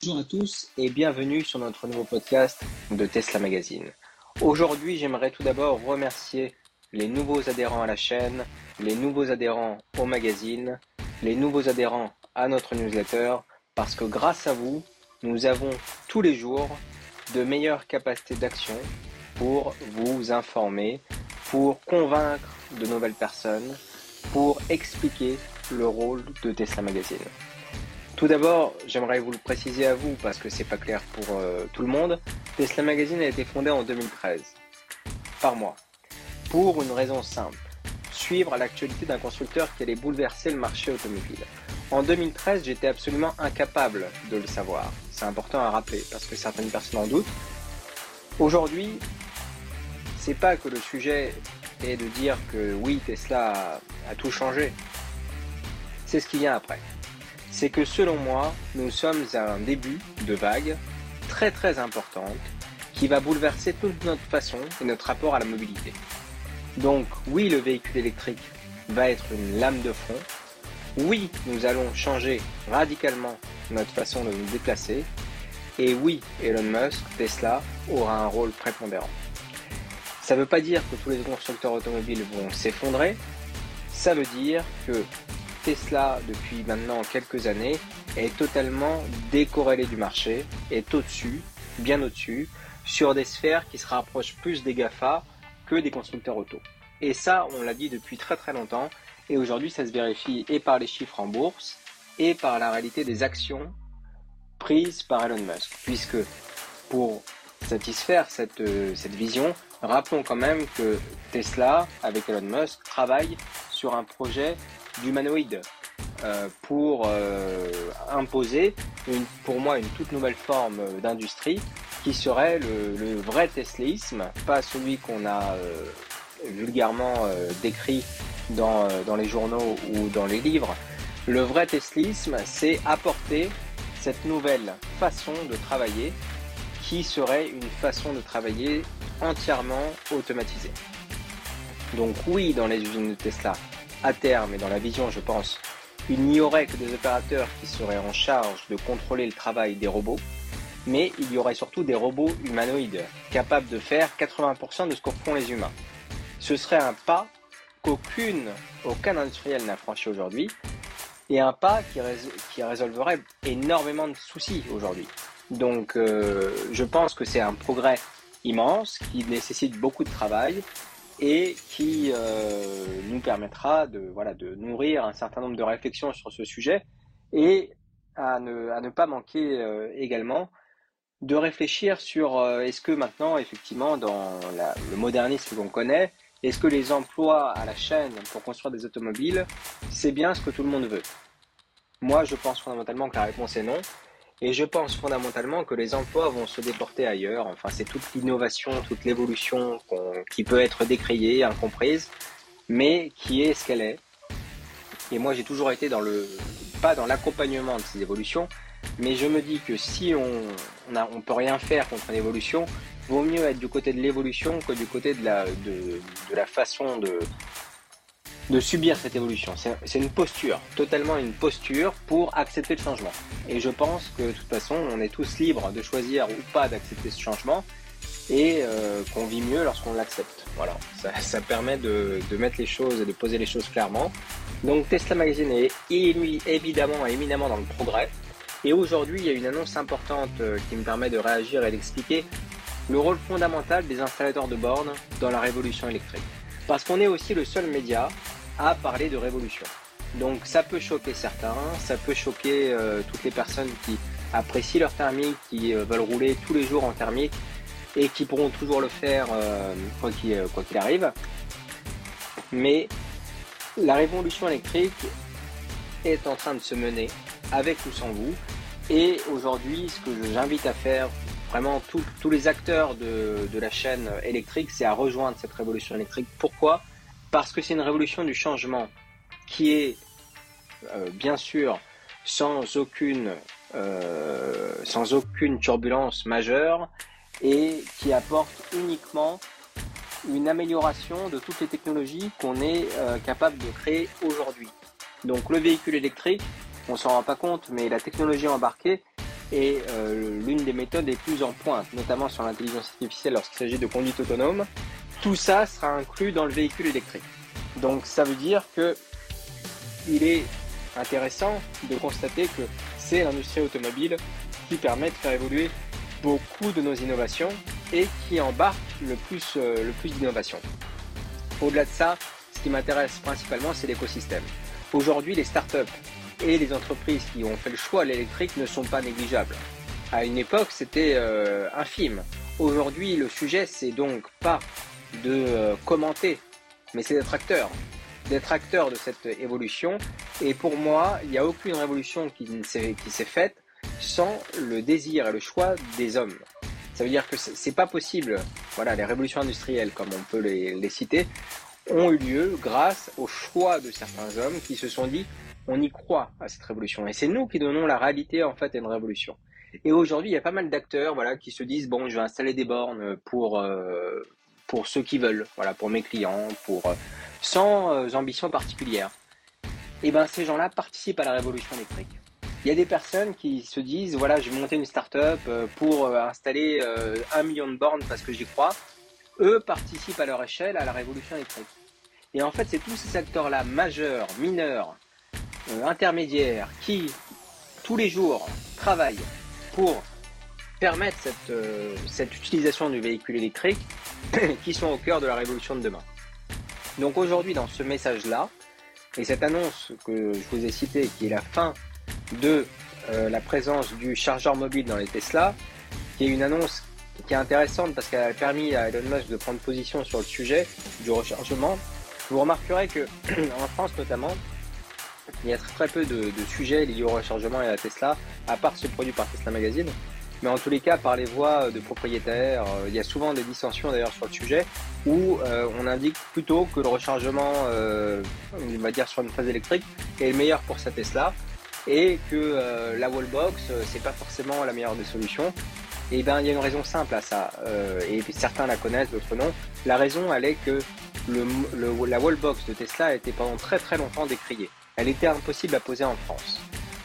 Bonjour à tous et bienvenue sur notre nouveau podcast de Tesla Magazine. Aujourd'hui, j'aimerais tout d'abord remercier les nouveaux adhérents à la chaîne, les nouveaux adhérents au magazine, les nouveaux adhérents à notre newsletter, parce que grâce à vous, nous avons tous les jours de meilleures capacités d'action pour vous informer, pour convaincre de nouvelles personnes, pour expliquer le rôle de Tesla Magazine. Tout d'abord, j'aimerais vous le préciser à vous parce que c'est pas clair pour euh, tout le monde. Tesla Magazine a été fondé en 2013 par moi pour une raison simple suivre l'actualité d'un constructeur qui allait bouleverser le marché automobile. En 2013, j'étais absolument incapable de le savoir. C'est important à rappeler parce que certaines personnes en doutent. Aujourd'hui, c'est pas que le sujet est de dire que oui, Tesla a, a tout changé. C'est ce qui vient après c'est que selon moi, nous sommes à un début de vague très très importante qui va bouleverser toute notre façon et notre rapport à la mobilité. Donc oui, le véhicule électrique va être une lame de fond. Oui, nous allons changer radicalement notre façon de nous déplacer. Et oui, Elon Musk, Tesla, aura un rôle prépondérant. Ça ne veut pas dire que tous les constructeurs automobiles vont s'effondrer. Ça veut dire que Tesla, depuis maintenant quelques années, est totalement décorrélé du marché, est au-dessus, bien au-dessus, sur des sphères qui se rapprochent plus des GAFA que des constructeurs auto. Et ça, on l'a dit depuis très très longtemps, et aujourd'hui ça se vérifie et par les chiffres en bourse, et par la réalité des actions prises par Elon Musk. Puisque pour satisfaire cette, euh, cette vision, rappelons quand même que Tesla, avec Elon Musk, travaille sur un projet d'humanoïdes euh, pour euh, imposer une, pour moi une toute nouvelle forme d'industrie qui serait le, vrai tesléisme, pas celui qu'on a euh, vulgairement décrit dans, dans les journaux ou dans les livres. Le vrai tesléisme, c'est apporter cette nouvelle façon de travailler qui serait une façon de travailler entièrement automatisée. Donc oui, dans les usines de Tesla, à terme et dans la vision, je pense, il n'y aurait que des opérateurs qui seraient en charge de contrôler le travail des robots, mais il y aurait surtout des robots humanoïdes capables de faire 80% de ce que font les humains. Ce serait un pas qu'aucune, aucun industriel n'a franchi aujourd'hui, et un pas qui, résolverait énormément de soucis aujourd'hui. Donc euh, je pense que c'est un progrès immense qui nécessite beaucoup de travail et qui euh, nous permettra de, voilà, de nourrir un certain nombre de réflexions sur ce sujet et à ne, à ne pas manquer euh, également de réfléchir sur euh, est-ce que maintenant, effectivement, dans le modernisme qu'on connaît, est-ce que les emplois à la chaîne pour construire des automobiles, c'est bien ce que tout le monde veut? Moi, je pense fondamentalement que la réponse est non. Et je pense fondamentalement que les emplois vont se déporter ailleurs. Enfin, c'est toute l'innovation, toute l'évolution qui peut être décriée, incomprise, mais qui est ce qu'elle est. Et moi, j'ai toujours été dans le, pas dans l'accompagnement de ces évolutions, mais je me dis que si on, on, peut rien faire contre l'évolution, vaut mieux être du côté de l'évolution que du côté de la, de, de la façon de, de subir cette évolution. C'est une posture, totalement une posture pour accepter le changement. Et je pense que de toute façon, on est tous libres de choisir ou pas d'accepter ce changement et euh, qu'on vit mieux lorsqu'on l'accepte. Voilà, ça, permet de, mettre les choses et de poser les choses clairement. Donc Tesla Magazine est évidemment éminemment dans le progrès. Et aujourd'hui, il y a une annonce importante euh, qui me permet de réagir et d'expliquer le rôle fondamental des installateurs de bornes dans la révolution électrique. Parce qu'on est aussi le seul média à parler de révolution. Donc ça peut choquer certains, ça peut choquer euh, toutes les personnes qui apprécient leur thermique, qui euh, veulent rouler tous les jours en thermique et qui pourront toujours le faire euh, quoi qu'il arrive. Mais la révolution électrique est en train de se mener avec ou sans vous. Et aujourd'hui, ce que j'invite à faire vraiment tous les acteurs de, de la chaîne électrique, c'est à rejoindre cette révolution électrique. Pourquoi? Parce que c'est une révolution du changement qui est euh, bien sûr sans aucune, euh, sans aucune turbulence majeure et qui apporte uniquement une amélioration de toutes les technologies qu'on est euh, capable de créer aujourd'hui. Donc le véhicule électrique, on s'en rend pas compte, mais la technologie embarquée est l'une des méthodes les plus en pointe, notamment sur l'intelligence artificielle lorsqu'il s'agit de conduite autonome. Tout ça sera inclus dans le véhicule électrique. Donc ça veut dire que il est intéressant de constater que c'est l'industrie automobile qui permet de faire évoluer beaucoup de nos innovations et qui embarque le plus, euh, plus d'innovations. Au-delà de ça, ce qui m'intéresse principalement, c'est l'écosystème. Aujourd'hui, les startups et les entreprises qui ont fait le choix de l'électrique ne sont pas négligeables. À une époque, c'était euh, infime. Aujourd'hui, le sujet, c'est donc pas de euh, commenter, mais c'est d'être acteur. D'être acteur de cette évolution. Et pour moi, il n'y a aucune révolution qui s'est faite sans le désir et le choix des hommes. Ça veut dire que c'est pas possible. Voilà, les révolutions industrielles, comme on peut les, les citer, ont eu lieu grâce au choix de certains hommes qui se sont dit on y croit à cette révolution. Et c'est nous qui donnons la réalité en fait à une révolution. Et aujourd'hui, il y a pas mal d'acteurs voilà, qui se disent bon, je vais installer des bornes pour, euh, pour ceux qui veulent, voilà, pour mes clients, pour, euh, sans euh, ambition particulière. Et ben ces gens-là participent à la révolution électrique. Il y a des personnes qui se disent voilà, je vais monter une start-up pour installer un million de bornes parce que j'y crois. Eux participent à leur échelle à la révolution électrique. Et en fait, c'est tous ces acteurs-là, majeurs, mineurs, euh, intermédiaires qui, tous les jours, travaillent pour permettre euh, cette utilisation du véhicule électrique qui sont au cœur de la révolution de demain. Donc aujourd'hui, dans ce message-là, et cette annonce que je vous ai citée, qui est la fin de euh, la présence du chargeur mobile dans les Tesla, qui est une annonce qui est intéressante parce qu'elle a permis à Elon Musk de prendre position sur le sujet du rechargement. Vous remarquerez que en France notamment, il y a très peu de, sujets liés au rechargement et à Tesla, à part ce produit par Tesla Magazine. Mais en tous les cas, par les voix de propriétaires, euh, il y a souvent des dissensions d'ailleurs sur le sujet, où euh, on indique plutôt que le rechargement, euh, on va dire sur une phase électrique, est le meilleur pour sa Tesla, et que la wallbox, c'est pas forcément la meilleure des solutions. Et ben, il y a une raison simple à ça, et certains la connaissent, d'autres non. La raison, elle est que la wallbox de Tesla a été pendant très très longtemps décriée elle était impossible à poser en France,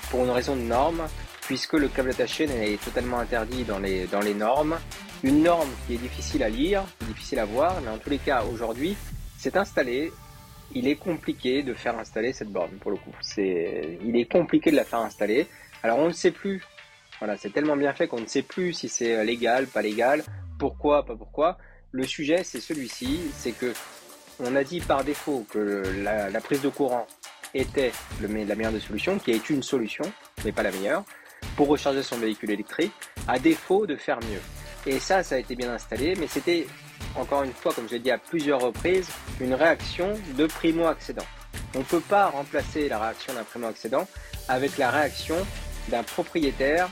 pour une raison de norme, puisque le câble attaché est totalement interdit dans les, dans les normes. Une norme qui est difficile à lire, difficile à voir, mais en tous les cas, aujourd'hui, c'est installé. Il est compliqué de faire installer cette borne, pour le coup. C'est, il est compliqué de la faire installer. Alors, on ne sait plus. Voilà, c'est tellement bien fait qu'on ne sait plus si c'est légal, pas légal, pourquoi, pas pourquoi. Le sujet, c'est celui-ci, c'est que on a dit par défaut que la prise de courant était la meilleure des solutions, qui est une solution, mais pas la meilleure, pour recharger son véhicule électrique, à défaut de faire mieux. Et ça, ça a été bien installé, mais c'était, encore une fois, comme je l'ai dit à plusieurs reprises, une réaction de primo-accédant. On ne peut pas remplacer la réaction d'un primo-accédant avec la réaction d'un propriétaire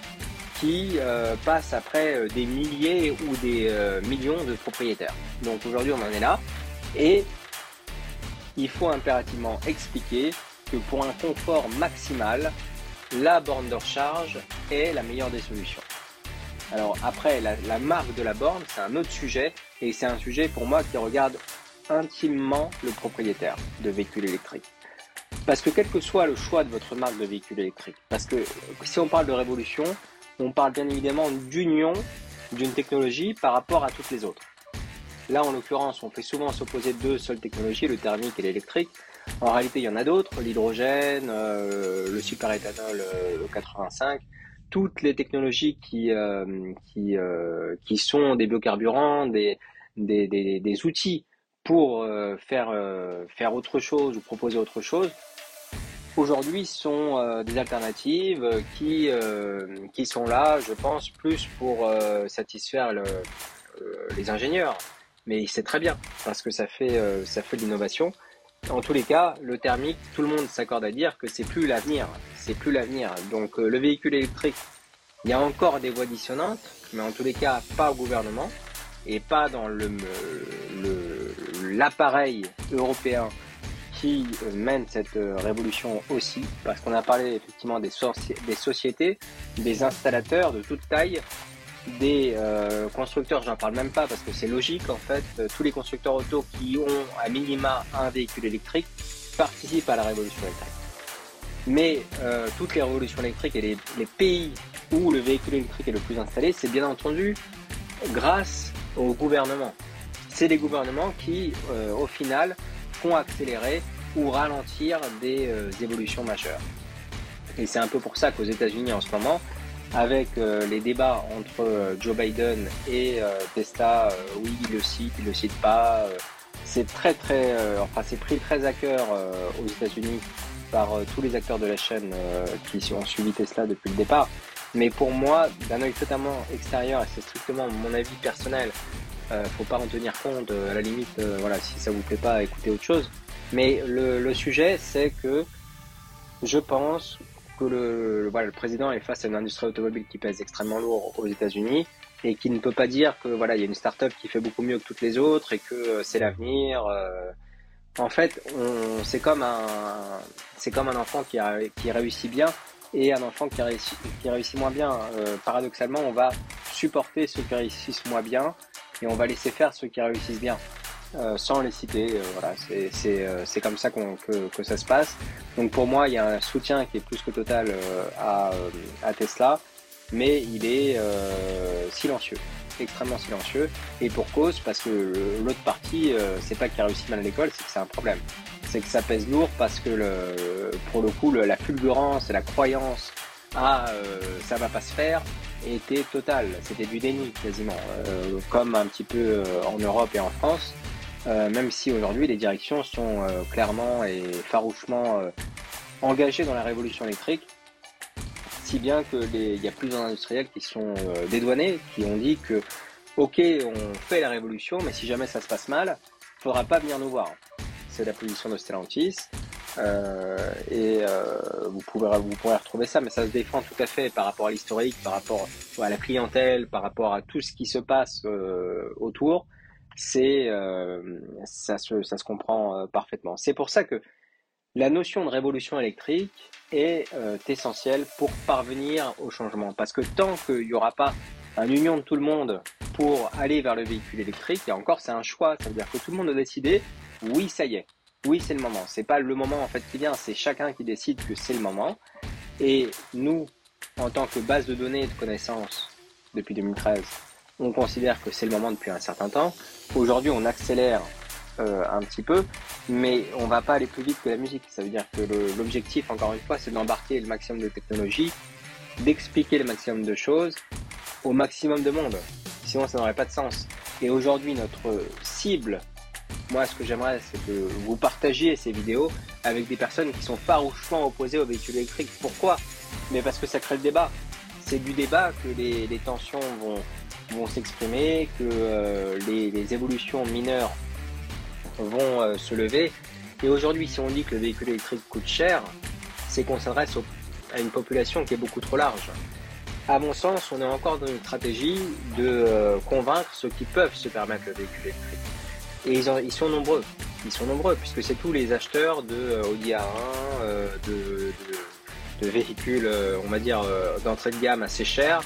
qui euh, passe après euh, des milliers ou des euh, millions de propriétaires. Donc aujourd'hui on en est là et il faut impérativement expliquer que pour un confort maximal, la borne de recharge est la meilleure des solutions. Alors après, la, marque de la borne, c'est un autre sujet, et c'est un sujet pour moi qui regarde intimement le propriétaire de véhicules électriques. Parce que quel que soit le choix de votre marque de véhicule électrique, parce que si on parle de révolution, on parle bien évidemment d'union d'une technologie par rapport à toutes les autres. Là, en l'occurrence, on fait souvent s'opposer deux seules technologies, le thermique et l'électrique. En réalité, il y en a d'autres, l'hydrogène, euh, le superéthanol euh, le 85, toutes les technologies qui, euh, qui, qui sont des biocarburants, des, des, des, des outils pour faire, faire autre chose ou proposer autre chose, aujourd'hui sont des alternatives qui, qui sont là, je pense, plus pour satisfaire le, les ingénieurs. Mais c'est très bien parce que ça fait, ça fait de l'innovation. En tous les cas, le thermique, tout le monde s'accorde à dire que c'est plus l'avenir. C'est plus l'avenir. Donc euh, le véhicule électrique, il y a encore des voies dissonantes, mais en tous les cas, pas au gouvernement et pas dans le l'appareil européen qui euh, mène cette euh, révolution aussi, parce qu'on a parlé effectivement des, des sociétés, des installateurs de toute taille des euh, constructeurs, j'en parle même pas parce que c'est logique en fait, euh, tous les constructeurs auto qui ont à minima un véhicule électrique participent à la révolution électrique. Mais toutes les révolutions électriques et les, les, pays où le véhicule électrique est le plus installé, c'est bien entendu grâce au gouvernement. C'est les gouvernements qui, au final, font accélérer ou ralentir des évolutions majeures. Et c'est un peu pour ça qu'aux États-Unis en ce moment, avec euh, les débats entre euh, Joe Biden et euh, Tesla, oui, il le cite, il le cite pas. c'est très très, enfin c'est pris très à cœur aux États-Unis par tous les acteurs de la chaîne qui ont suivi Tesla depuis le départ. Mais pour moi, d'un œil totalement extérieur, et c'est strictement mon avis personnel, faut pas en tenir compte. à la limite, voilà, si ça vous plaît pas, écoutez autre chose. Mais le, le sujet, c'est que je pense le, voilà, le président est face à une industrie automobile qui pèse extrêmement lourd aux États-Unis et qui ne peut pas dire que voilà, il y a une start-up qui fait beaucoup mieux que toutes les autres et que euh, c'est l'avenir. Euh. En fait, c'est comme un, c'est comme un enfant qui, a, qui réussit bien et un enfant qui réussit, qui réussit moins bien. Euh, paradoxalement, on va supporter ceux qui réussissent moins bien et on va laisser faire ceux qui réussissent bien. Euh, sans les citer. Euh, voilà, c'est euh, comme ça que, que, ça se passe. Donc pour moi, il y a un soutien qui est plus que total à, à, Tesla, mais il est silencieux, extrêmement silencieux, et pour cause, parce que l'autre partie, c'est pas qu'il réussit mal à l'école, c'est que c'est un problème. C'est que ça pèse lourd parce que pour le coup, la fulgurance et la croyance à ça va pas se faire était totale. C'était du déni quasiment, comme un petit peu en Europe et en France. Euh, même si aujourd'hui les directions sont euh, clairement et farouchement euh, engagées dans la révolution électrique, si bien que il y a plusieurs industriels qui sont dédouanés, qui ont dit que ok, on fait la révolution, mais si jamais ça se passe mal, il faudra pas venir nous voir. C'est la position de Stellantis. et vous, pouvez, vous pourrez retrouver ça, mais ça se défend tout à fait par rapport à l'historique, par rapport à la clientèle, par rapport à tout ce qui se passe autour c'est euh, ça, se, ça se comprend euh, parfaitement. C'est pour ça que la notion de révolution électrique est euh, essentielle pour parvenir au changement. Parce que tant qu'il n'y aura pas une union de tout le monde pour aller vers le véhicule électrique, et encore c'est un choix, ça veut dire que tout le monde a décidé, oui ça y est, oui c'est le moment. C'est pas le moment en fait qui vient, c'est chacun qui décide que c'est le moment. Et nous, en tant que base de données et de connaissances depuis 2013, on considère que c'est le moment depuis un certain temps. Aujourd'hui, on accélère euh, un petit peu, mais on va pas aller plus vite que la musique. Ça veut dire que l'objectif, encore une fois, c'est d'embarquer le maximum de technologies, d'expliquer le maximum de choses au maximum de monde. Sinon, ça n'aurait pas de sens. Et aujourd'hui, notre cible, moi, ce que j'aimerais, c'est que vous partagiez ces vidéos avec des personnes qui sont farouchement opposées aux véhicules électriques. Pourquoi? Mais parce que ça crée le débat. C'est du débat que les tensions vont, vont s'exprimer, que euh, les, évolutions mineures vont euh, se lever. Et aujourd'hui, si on dit que le véhicule électrique coûte cher, c'est qu'on s'adresse à une population qui est beaucoup trop large. À mon sens, on est encore dans une stratégie de euh, convaincre ceux qui peuvent se permettre le véhicule électrique. Et ils, sont nombreux. Ils sont nombreux puisque c'est tous les acheteurs de Audi A1, de, de, véhicules, on va dire, d'entrée de gamme assez chers,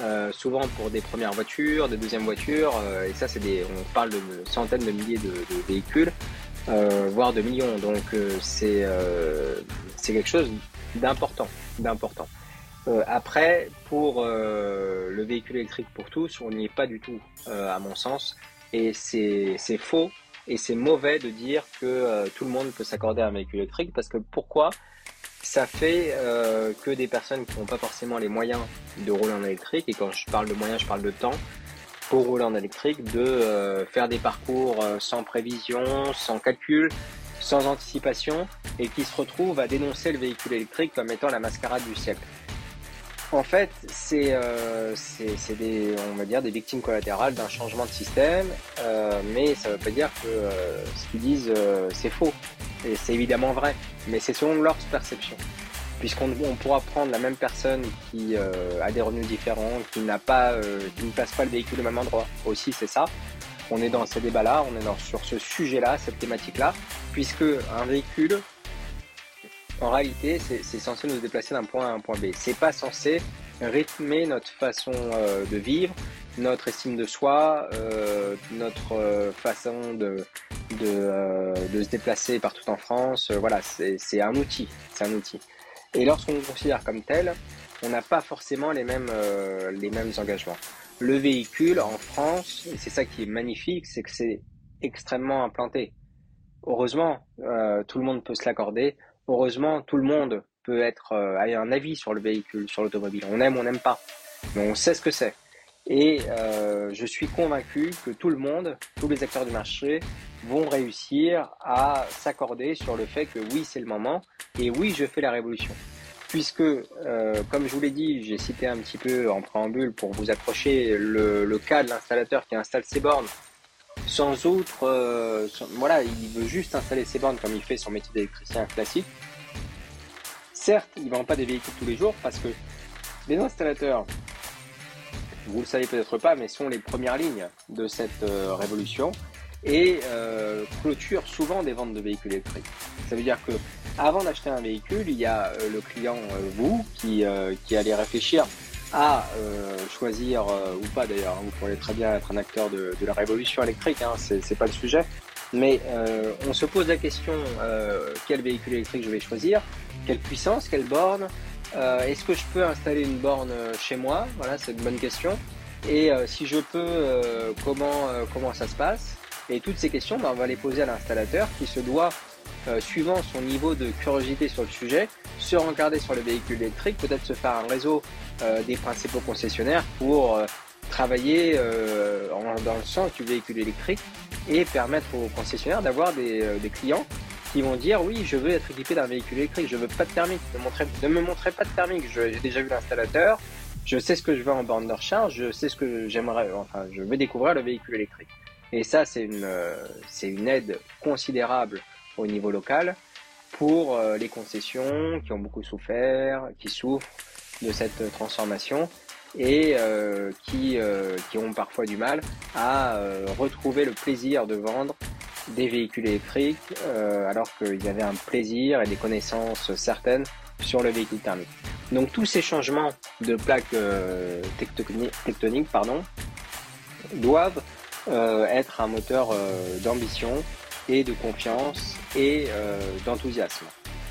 euh, souvent pour des premières voitures, des deuxièmes voitures, euh, et ça c'est des, on parle de centaines de milliers de, véhicules, euh, voire de millions. Donc c'est c'est quelque chose d'important, d'important. après, pour le véhicule électrique pour tous, on n'y est pas du tout, à mon sens, et c'est faux et c'est mauvais de dire que tout le monde peut s'accorder à un véhicule électrique parce que pourquoi? Ça fait euh, que des personnes qui n'ont pas forcément les moyens de rouler en électrique, et quand je parle de moyens, je parle de temps, pour rouler en électrique, de euh, faire des parcours euh, sans prévision, sans calcul, sans anticipation, et qui se retrouvent à dénoncer le véhicule électrique comme étant la mascarade du siècle. En fait, c'est c'est des, on va dire, des victimes collatérales d'un changement de système, mais ça ne veut pas dire que ce qu'ils disent, c'est faux. Et c'est évidemment vrai, mais c'est selon leur perception. Puisqu'on on pourra prendre la même personne qui euh, a des revenus différents, qui n'a pas, euh, qui ne place pas le véhicule au même endroit. Aussi, c'est ça. On est dans ces débats-là, on est dans, sur ce sujet-là, cette thématique-là, puisque un véhicule, en réalité, c'est censé nous déplacer d'un point A à un point B. C'est pas censé rythmer notre façon euh, de vivre, notre estime de soi, euh, notre euh, façon de, de, euh, de, se déplacer partout en France. voilà, c'est un outil. C'est un outil. Et lorsqu'on considère comme tel, on n'a pas forcément les mêmes, les mêmes engagements. Le véhicule en France, c'est ça qui est magnifique, c'est que c'est extrêmement implanté. Heureusement, tout le monde peut se l'accorder. Heureusement, tout le monde peut être euh, un avis sur le véhicule, sur l'automobile. On aime, on n'aime pas, mais on sait ce que c'est. Et euh, je suis convaincu que tout le monde, tous les acteurs du marché vont réussir à s'accorder sur le fait que oui, c'est le moment et oui, je fais la révolution. Puisque, euh, comme je vous l'ai dit, j'ai cité un petit peu en préambule pour vous accrocher le, le cas de l'installateur qui installe ses bornes sans outre, euh, voilà, il veut juste installer ses bornes comme il fait son métier d'électricien classique. Certes, il ne vend pas des véhicules tous les jours parce que les installateurs, vous le savez peut-être pas, mais sont les premières lignes de cette euh, révolution et euh, clôturent souvent des ventes de véhicules électriques. Ça veut dire que avant d'acheter un véhicule, il y a le client, vous, qui, qui allez réfléchir à choisir, ou pas d'ailleurs, hein, vous pourriez très bien être un acteur de, la révolution électrique, hein, c'est pas le sujet, mais on se pose la question quel véhicule électrique je vais choisir quelle puissance, quelle borne euh, Est-ce que je peux installer une borne euh, chez moi? Voilà, c'est une bonne question. Et euh, si je peux, comment, comment ça se passe? Et toutes ces questions, ben, on va les poser à l'installateur qui se doit, suivant son niveau de curiosité sur le sujet, se regarder sur le véhicule électrique, peut-être se faire un réseau des principaux concessionnaires pour travailler dans le sens du véhicule électrique et permettre aux concessionnaires d'avoir des, clients qui vont dire oui, je veux être équipé d'un véhicule électrique, je veux pas de thermique, ne, me montrez pas de thermique, j'ai déjà vu l'installateur, je sais ce que je veux en borne de recharge, je sais ce que j'aimerais, enfin, je veux découvrir le véhicule électrique. Et ça, c'est une, c'est une aide considérable au niveau local pour euh, les concessions qui ont beaucoup souffert, qui souffrent de cette transformation et euh, qui, euh, qui ont parfois du mal à retrouver le plaisir de vendre des véhicules électriques, euh, alors qu'il y avait un plaisir et des connaissances certaines sur le véhicule thermique. Donc tous ces changements de plaques euh, tectoniques pardon, doivent euh, être un moteur d'ambition et de confiance et d'enthousiasme.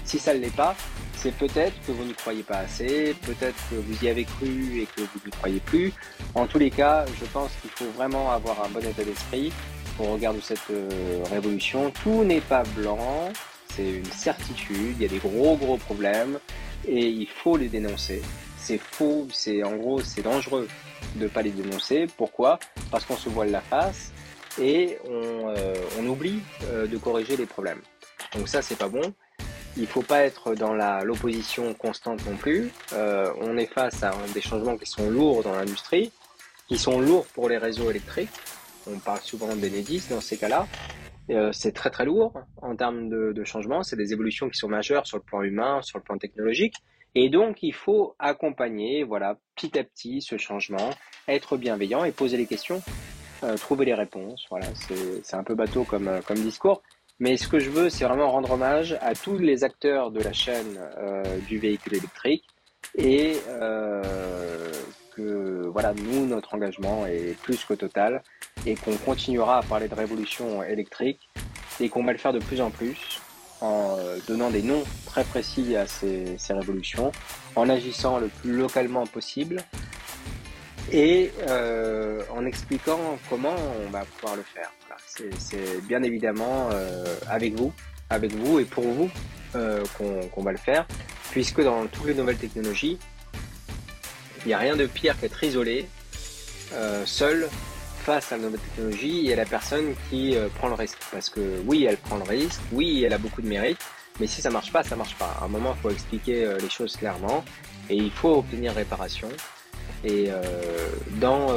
Si ça ne l'est pas, c'est peut-être que vous n'y croyez pas assez, peut-être que vous y avez cru et que vous n'y croyez plus. En tous les cas, je pense qu'il faut vraiment avoir un bon état d'esprit au regard de cette euh, révolution. Tout n'est pas blanc, c'est une certitude, il y a des gros gros problèmes et il faut les dénoncer. C'est faux, c'est en gros c'est dangereux de ne pas les dénoncer. Pourquoi? Parce qu'on se voile la face et on, euh, oublie euh, de corriger les problèmes. Donc ça c'est pas bon. Il faut pas être dans l'opposition constante non plus. on est face à des changements qui sont lourds dans l'industrie, qui sont lourds pour les réseaux électriques, on parle souvent d'Enedis dans ces cas-là. Euh, c'est très très lourd en termes de, de changement. C'est des évolutions qui sont majeures sur le plan humain, sur le plan technologique. Et donc, il faut accompagner, voilà, petit à petit ce changement, être bienveillant et poser les questions, euh, trouver les réponses. Voilà, c'est un peu bateau comme, euh, comme discours. Mais ce que je veux, c'est vraiment rendre hommage à tous les acteurs de la chaîne du véhicule électrique et que voilà, nous, notre engagement est plus que total et qu'on continuera à parler de révolution électrique et qu'on va le faire de plus en plus en euh, donnant des noms très précis à ces, révolutions, en agissant le plus localement possible et euh, en expliquant comment on va pouvoir le faire. C'est bien évidemment euh, avec vous, avec vous et pour vous qu'on va le faire, puisque dans toutes les nouvelles technologies, il n'y a rien de pire qu'être isolé, seul, face à la nouvelle technologie et à la personne qui euh, prend le risque. Parce que oui, elle prend le risque, oui, elle a beaucoup de mérite, mais si ça marche pas, ça marche pas. À un moment, il faut expliquer euh, les choses clairement et il faut obtenir réparation. Et euh, dans,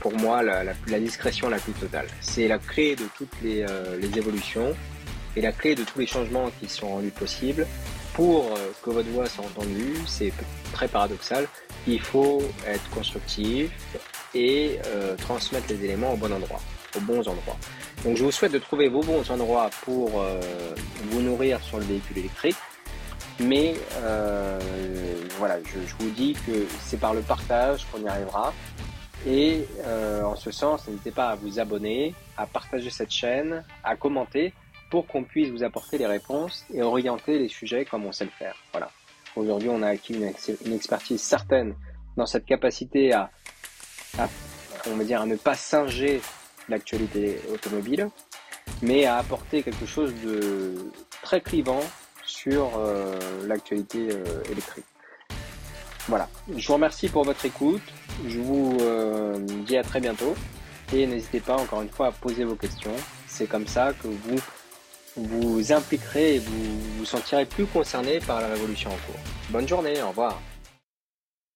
pour moi, la, la, discrétion la plus totale. C'est la clé de toutes les, les, évolutions et la clé de tous les changements qui sont rendus possibles. Pour que votre voix soit entendue, c'est très paradoxal, il faut être constructif, et euh, transmettre les éléments au bon endroit, aux bons endroits. Donc je vous souhaite de trouver vos bons endroits pour euh, vous nourrir sur le véhicule électrique. Mais euh, voilà, je, vous dis que c'est par le partage qu'on y arrivera. Et en ce sens, n'hésitez pas à vous abonner, à partager cette chaîne, à commenter pour qu'on puisse vous apporter les réponses et orienter les sujets comme on sait le faire. Voilà. Aujourd'hui, on a acquis une, expertise certaine dans cette capacité à, on va dire, à ne pas singer l'actualité automobile, mais à apporter quelque chose de très clivant sur euh, l'actualité euh, électrique. Voilà. Je vous remercie pour votre écoute. Je vous euh, dis à très bientôt. Et n'hésitez pas encore une fois à poser vos questions. C'est comme ça que vous vous impliquerez et vous vous sentirez plus concerné par la révolution en cours. Bonne journée, au revoir.